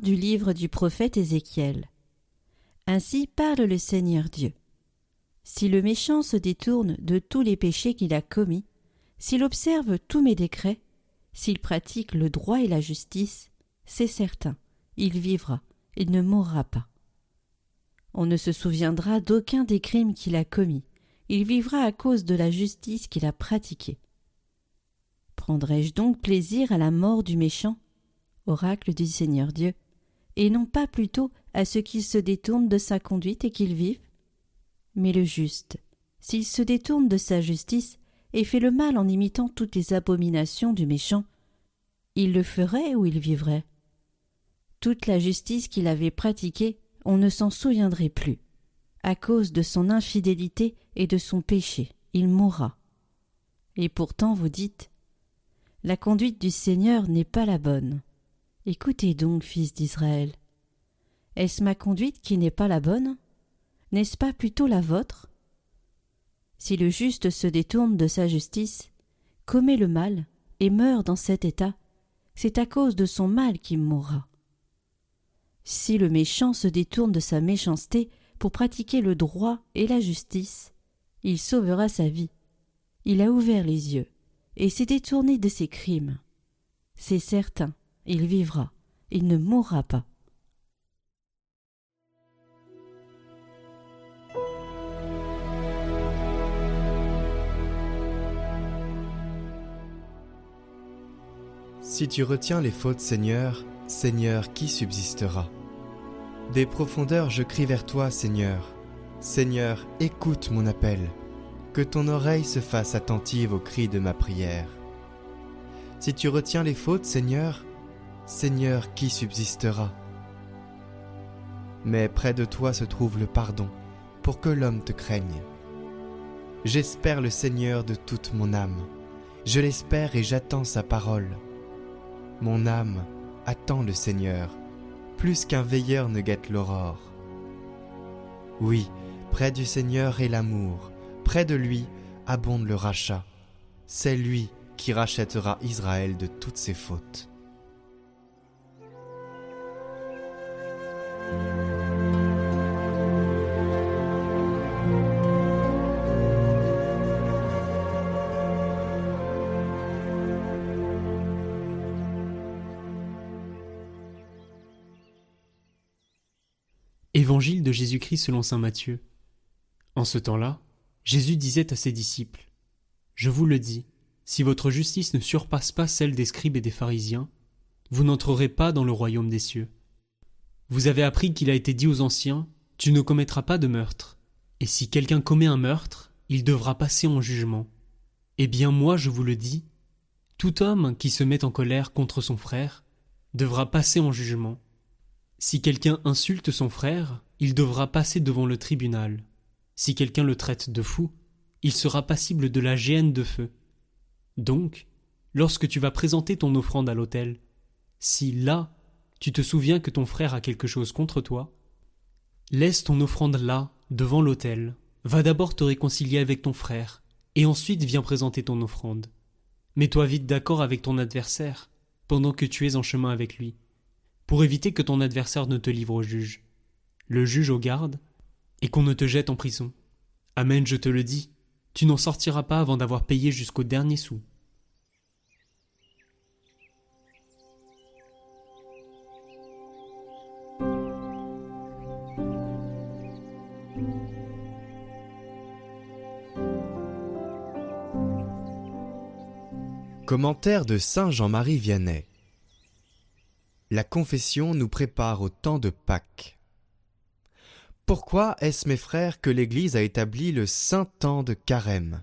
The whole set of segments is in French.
du livre du prophète Ézéchiel. Ainsi parle le Seigneur Dieu. Si le méchant se détourne de tous les péchés qu'il a commis, s'il observe tous mes décrets, s'il pratique le droit et la justice, c'est certain, il vivra, il ne mourra pas. On ne se souviendra d'aucun des crimes qu'il a commis, il vivra à cause de la justice qu'il a pratiquée. Prendrai-je donc plaisir à la mort du méchant? Oracle du Seigneur Dieu, et non pas plutôt à ce qu'il se détourne de sa conduite et qu'il vive Mais le juste, s'il se détourne de sa justice et fait le mal en imitant toutes les abominations du méchant, il le ferait ou il vivrait Toute la justice qu'il avait pratiquée, on ne s'en souviendrait plus. À cause de son infidélité et de son péché, il mourra. Et pourtant vous dites La conduite du Seigneur n'est pas la bonne. Écoutez donc, fils d'Israël. Est-ce ma conduite qui n'est pas la bonne? N'est-ce pas plutôt la vôtre? Si le juste se détourne de sa justice, commet le mal et meurt dans cet état, c'est à cause de son mal qu'il mourra. Si le méchant se détourne de sa méchanceté pour pratiquer le droit et la justice, il sauvera sa vie. Il a ouvert les yeux et s'est détourné de ses crimes. C'est certain il vivra, il ne mourra pas. Si tu retiens les fautes, Seigneur, Seigneur, qui subsistera? Des profondeurs je crie vers toi, Seigneur. Seigneur, écoute mon appel. Que ton oreille se fasse attentive au cri de ma prière. Si tu retiens les fautes, Seigneur, Seigneur, qui subsistera? Mais près de toi se trouve le pardon, pour que l'homme te craigne. J'espère le Seigneur de toute mon âme. Je l'espère et j'attends sa parole. Mon âme attend le Seigneur, plus qu'un veilleur ne guette l'aurore. Oui, près du Seigneur est l'amour, près de lui abonde le rachat. C'est lui qui rachètera Israël de toutes ses fautes. Évangile de Jésus-Christ selon saint Matthieu. En ce temps-là, Jésus disait à ses disciples Je vous le dis, si votre justice ne surpasse pas celle des scribes et des pharisiens, vous n'entrerez pas dans le royaume des cieux. Vous avez appris qu'il a été dit aux anciens Tu ne commettras pas de meurtre. Et si quelqu'un commet un meurtre, il devra passer en jugement. Eh bien, moi, je vous le dis tout homme qui se met en colère contre son frère devra passer en jugement. Si quelqu'un insulte son frère, il devra passer devant le tribunal. Si quelqu'un le traite de fou, il sera passible de la géhenne de feu. Donc, lorsque tu vas présenter ton offrande à l'autel, si là tu te souviens que ton frère a quelque chose contre toi, laisse ton offrande là, devant l'autel, va d'abord te réconcilier avec ton frère, et ensuite viens présenter ton offrande. Mets-toi vite d'accord avec ton adversaire, pendant que tu es en chemin avec lui pour éviter que ton adversaire ne te livre au juge, le juge au garde, et qu'on ne te jette en prison. Amen, je te le dis, tu n'en sortiras pas avant d'avoir payé jusqu'au dernier sou. Commentaire de Saint Jean-Marie Vianney la confession nous prépare au temps de Pâques. Pourquoi est-ce, mes frères, que l'Église a établi le saint temps de carême?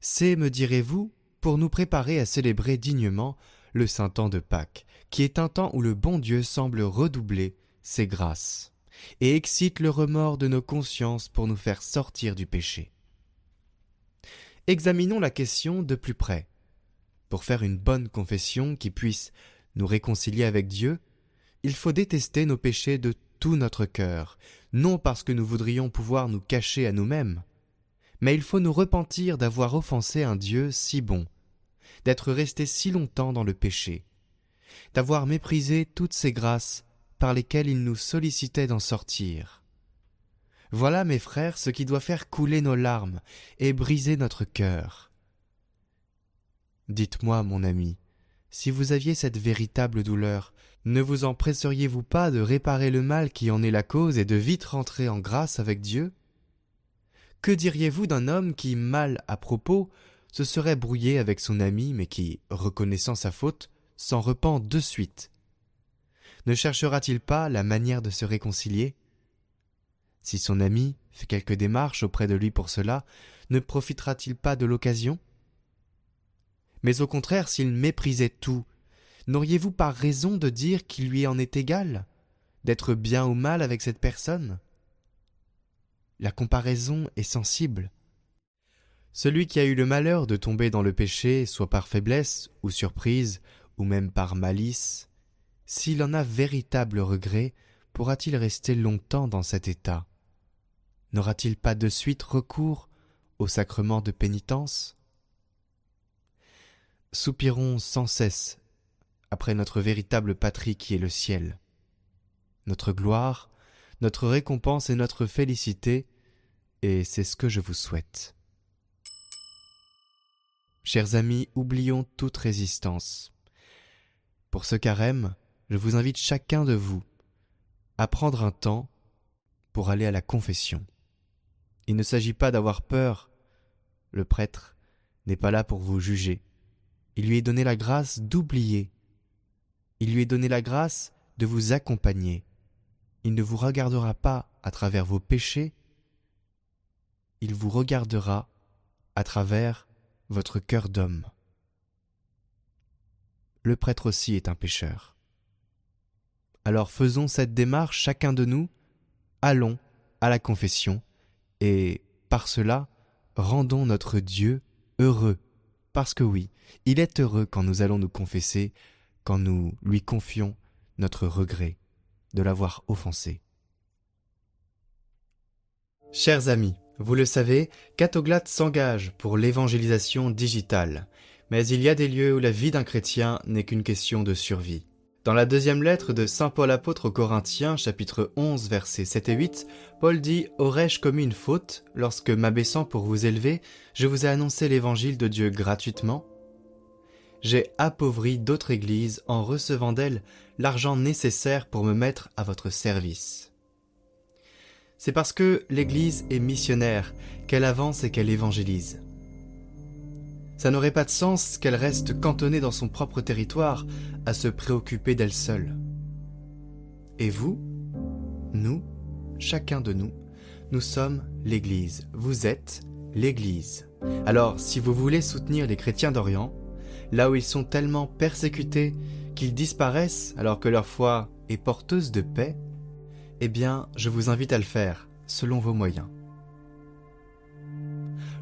C'est, me direz-vous, pour nous préparer à célébrer dignement le saint temps de Pâques, qui est un temps où le bon Dieu semble redoubler ses grâces et excite le remords de nos consciences pour nous faire sortir du péché. Examinons la question de plus près. Pour faire une bonne confession qui puisse nous réconcilier avec Dieu, il faut détester nos péchés de tout notre cœur, non parce que nous voudrions pouvoir nous cacher à nous-mêmes, mais il faut nous repentir d'avoir offensé un Dieu si bon, d'être resté si longtemps dans le péché, d'avoir méprisé toutes ses grâces par lesquels il nous sollicitait d'en sortir. Voilà, mes frères, ce qui doit faire couler nos larmes et briser notre cœur. Dites-moi, mon ami, si vous aviez cette véritable douleur, ne vous empresseriez-vous pas de réparer le mal qui en est la cause et de vite rentrer en grâce avec Dieu? Que diriez-vous d'un homme qui, mal à propos, se serait brouillé avec son ami, mais qui, reconnaissant sa faute, s'en repent de suite? Ne cherchera-t-il pas la manière de se réconcilier? Si son ami fait quelque démarche auprès de lui pour cela, ne profitera-t-il pas de l'occasion? Mais au contraire, s'il méprisait tout, n'auriez-vous pas raison de dire qu'il lui en est égal, d'être bien ou mal avec cette personne? La comparaison est sensible. Celui qui a eu le malheur de tomber dans le péché, soit par faiblesse ou surprise, ou même par malice, s'il en a véritable regret, pourra-t-il rester longtemps dans cet état? N'aura-t-il pas de suite recours au sacrement de pénitence? Soupirons sans cesse après notre véritable patrie qui est le ciel. Notre gloire, notre récompense et notre félicité, et c'est ce que je vous souhaite. Chers amis, oublions toute résistance. Pour ce carême, je vous invite chacun de vous à prendre un temps pour aller à la confession. Il ne s'agit pas d'avoir peur. Le prêtre n'est pas là pour vous juger. Il lui est donné la grâce d'oublier. Il lui est donné la grâce de vous accompagner. Il ne vous regardera pas à travers vos péchés, il vous regardera à travers votre cœur d'homme. Le prêtre aussi est un pécheur. Alors faisons cette démarche chacun de nous, allons à la confession, et par cela rendons notre Dieu heureux parce que oui, il est heureux quand nous allons nous confesser, quand nous lui confions notre regret de l'avoir offensé. Chers amis, vous le savez, Catoglat s'engage pour l'évangélisation digitale, mais il y a des lieux où la vie d'un chrétien n'est qu'une question de survie. Dans la deuxième lettre de Saint Paul apôtre aux Corinthiens, chapitre 11, versets 7 et 8, Paul dit Aurais-je commis une faute lorsque, m'abaissant pour vous élever, je vous ai annoncé l'évangile de Dieu gratuitement? J'ai appauvri d'autres églises en recevant d'elles l'argent nécessaire pour me mettre à votre service. C'est parce que l'Église est missionnaire qu'elle avance et qu'elle évangélise. Ça n'aurait pas de sens qu'elle reste cantonnée dans son propre territoire à se préoccuper d'elle seule. Et vous, nous, chacun de nous, nous sommes l'Église. Vous êtes l'Église. Alors, si vous voulez soutenir les chrétiens d'Orient, là où ils sont tellement persécutés qu'ils disparaissent alors que leur foi est porteuse de paix, eh bien, je vous invite à le faire selon vos moyens.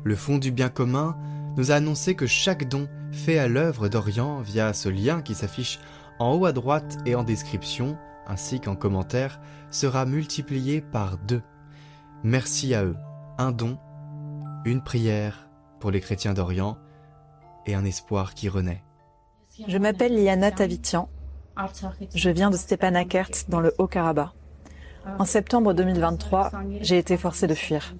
Le Fonds du bien commun nous a annoncé que chaque don fait à l'œuvre d'Orient via ce lien qui s'affiche en haut à droite et en description, ainsi qu'en commentaire, sera multiplié par deux. Merci à eux. Un don, une prière pour les chrétiens d'Orient et un espoir qui renaît. Je m'appelle Liana Tavitian. Je viens de Stepanakert dans le Haut-Karabakh. En septembre 2023, j'ai été forcée de fuir.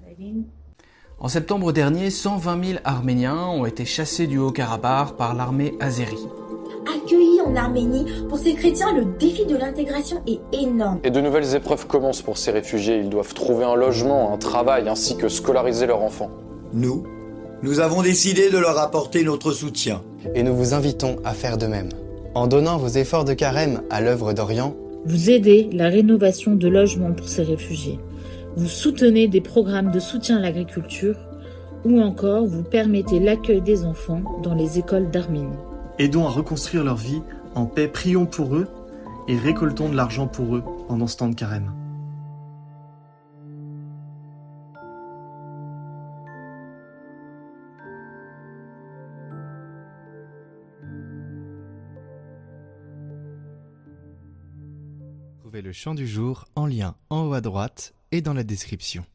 En septembre dernier, 120 000 Arméniens ont été chassés du Haut-Karabakh par l'armée azérie. Accueillis en Arménie, pour ces chrétiens, le défi de l'intégration est énorme. Et de nouvelles épreuves commencent pour ces réfugiés. Ils doivent trouver un logement, un travail, ainsi que scolariser leurs enfants. Nous, nous avons décidé de leur apporter notre soutien. Et nous vous invitons à faire de même. En donnant vos efforts de carême à l'œuvre d'Orient, vous aidez la rénovation de logements pour ces réfugiés vous soutenez des programmes de soutien à l'agriculture ou encore vous permettez l'accueil des enfants dans les écoles d'Arménie. Aidons à reconstruire leur vie en paix, prions pour eux et récoltons de l'argent pour eux pendant ce temps de carême. Trouvez le chant du jour en lien en haut à droite et dans la description.